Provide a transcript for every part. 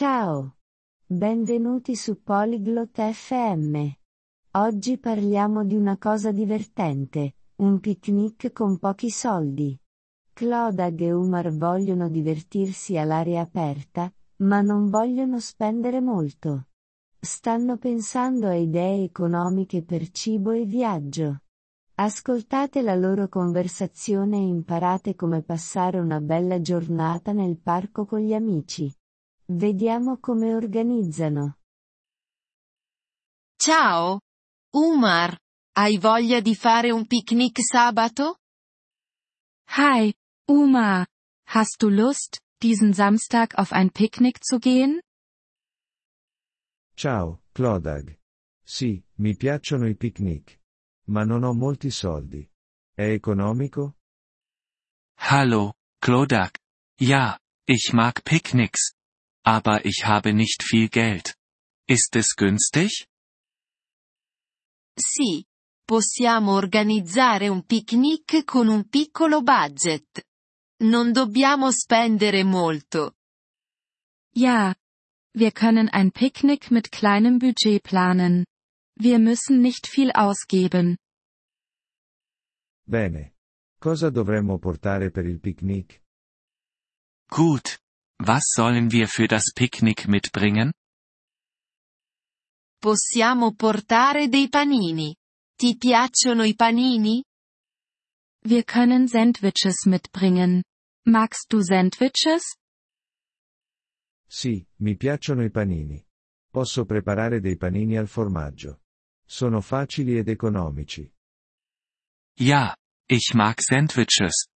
Ciao. Benvenuti su Polyglot FM. Oggi parliamo di una cosa divertente, un picnic con pochi soldi. Clodag e Umar vogliono divertirsi all'aria aperta, ma non vogliono spendere molto. Stanno pensando a idee economiche per cibo e viaggio. Ascoltate la loro conversazione e imparate come passare una bella giornata nel parco con gli amici. Vediamo come organizzano. Ciao! Umar, hai voglia di fare un picnic sabato? Hi, Uma. Hast du Lust, diesen Samstag auf ein Picknick zu gehen? Ciao, Clodag. Sì, mi piacciono i picnic. Ma non ho molti soldi. È economico? Hallo, Clodag. Ja, ich mag Picknicks. Aber ich habe nicht viel Geld. Ist es günstig? Sì. Possiamo organizzare un picnic con un piccolo budget. Non dobbiamo spendere molto. Ja. Wir können ein Picknick mit kleinem Budget planen. Wir müssen nicht viel ausgeben. Bene. Cosa dovremmo portare per il picnic? Gut. Was sollen wir für das Picknick mitbringen? Possiamo portare dei panini. Ti piacciono i panini? Wir können Sandwiches mitbringen. Magst du Sandwiches? Sì, mi piacciono i panini. Posso preparare dei panini al formaggio. Sono facili ed economici. Ja, ich mag Sandwiches.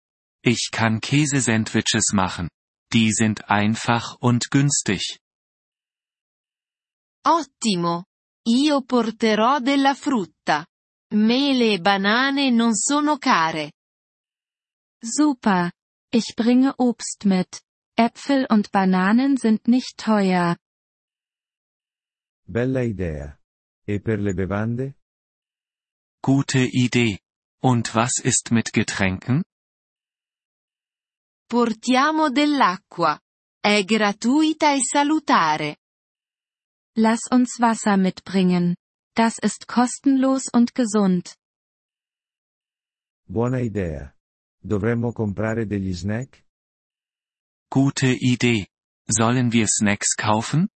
Ich kann Käsesandwiches machen. Die sind einfach und günstig. Ottimo! Io porterò della frutta. Mele e banane non sono care. Super. Ich bringe Obst mit. Äpfel und Bananen sind nicht teuer. Bella idea. E per le bevande? Gute Idee. Und was ist mit Getränken? Portiamo dell'acqua. È gratuita e salutare. Lass uns Wasser mitbringen. Das ist kostenlos und gesund. Buona idea. Dovremmo comprare degli snack? Gute Idee. Sollen wir Snacks kaufen?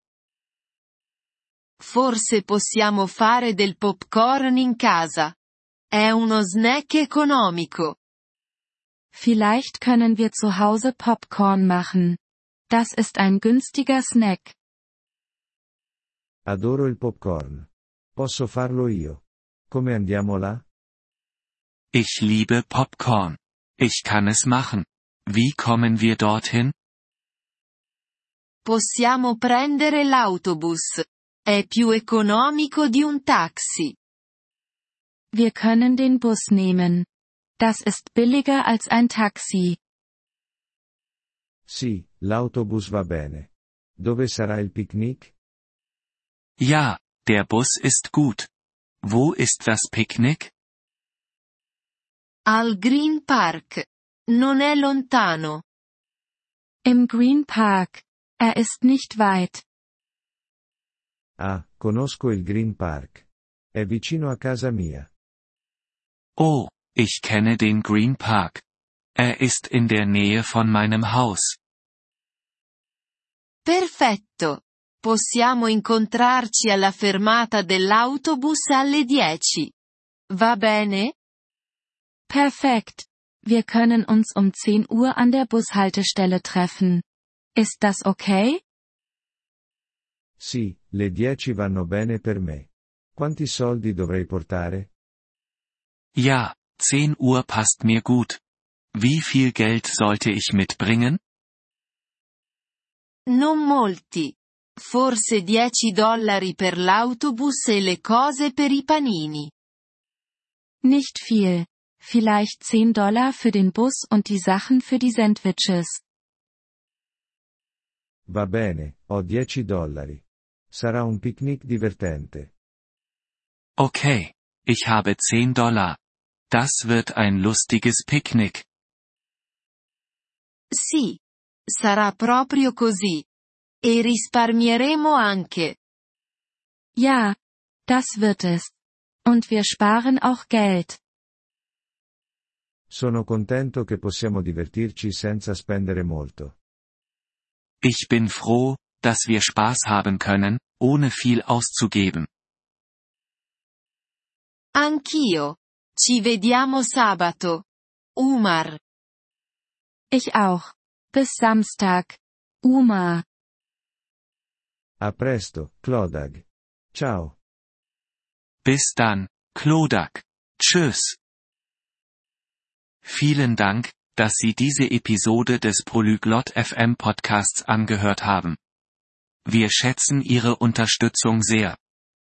Forse possiamo fare del popcorn in casa. È uno snack economico. Vielleicht können wir zu Hause Popcorn machen. Das ist ein günstiger Snack. Adoro il popcorn. Posso farlo io. Come andiamo là? Ich liebe Popcorn. Ich kann es machen. Wie kommen wir dorthin? Possiamo prendere l'autobus. È più economico di un taxi. Wir können den Bus nehmen. Das ist billiger als ein Taxi. Sì, l'autobus va bene. Dove sarà il picnic? Ja, der Bus ist gut. Wo ist das Picknick? Al Green Park. Non è lontano. Im Green Park. Er ist nicht weit. Ah, conosco il Green Park. È vicino a casa mia. Oh, ich kenne den Green Park. Er ist in der Nähe von meinem Haus. Perfetto. Possiamo incontrarci alla fermata dell'autobus alle 10. Va bene? Perfekt. Wir können uns um 10 Uhr an der Bushaltestelle treffen. Ist das okay? Sì, le 10 vanno bene per me. Quanti soldi dovrei portare? Ja, 10 Uhr passt mir gut. Wie viel Geld sollte ich mitbringen? Non molti. Forse 10 dollari per l'autobus e le cose per i panini. Nicht viel. Vielleicht 10 Dollar für den Bus und die Sachen für die Sandwiches. Va bene, ho 10 dollari. Sarà un picnic divertente. Okay. Ich habe 10 Dollar. Das wird ein lustiges Picknick. Sì. Sarà proprio così. E risparmieremo anche. Ja, das wird es. Und wir sparen auch Geld. Sono contento che possiamo divertirci senza spendere molto. Ich bin froh, dass wir Spaß haben können, ohne viel auszugeben. Anch'io. Ci vediamo sabato. Umar. Ich auch. Bis Samstag. Uma. A presto, Clodag. Ciao. Bis dann, Klodak. Tschüss. Vielen Dank, dass Sie diese Episode des Polyglot FM Podcasts angehört haben. Wir schätzen Ihre Unterstützung sehr.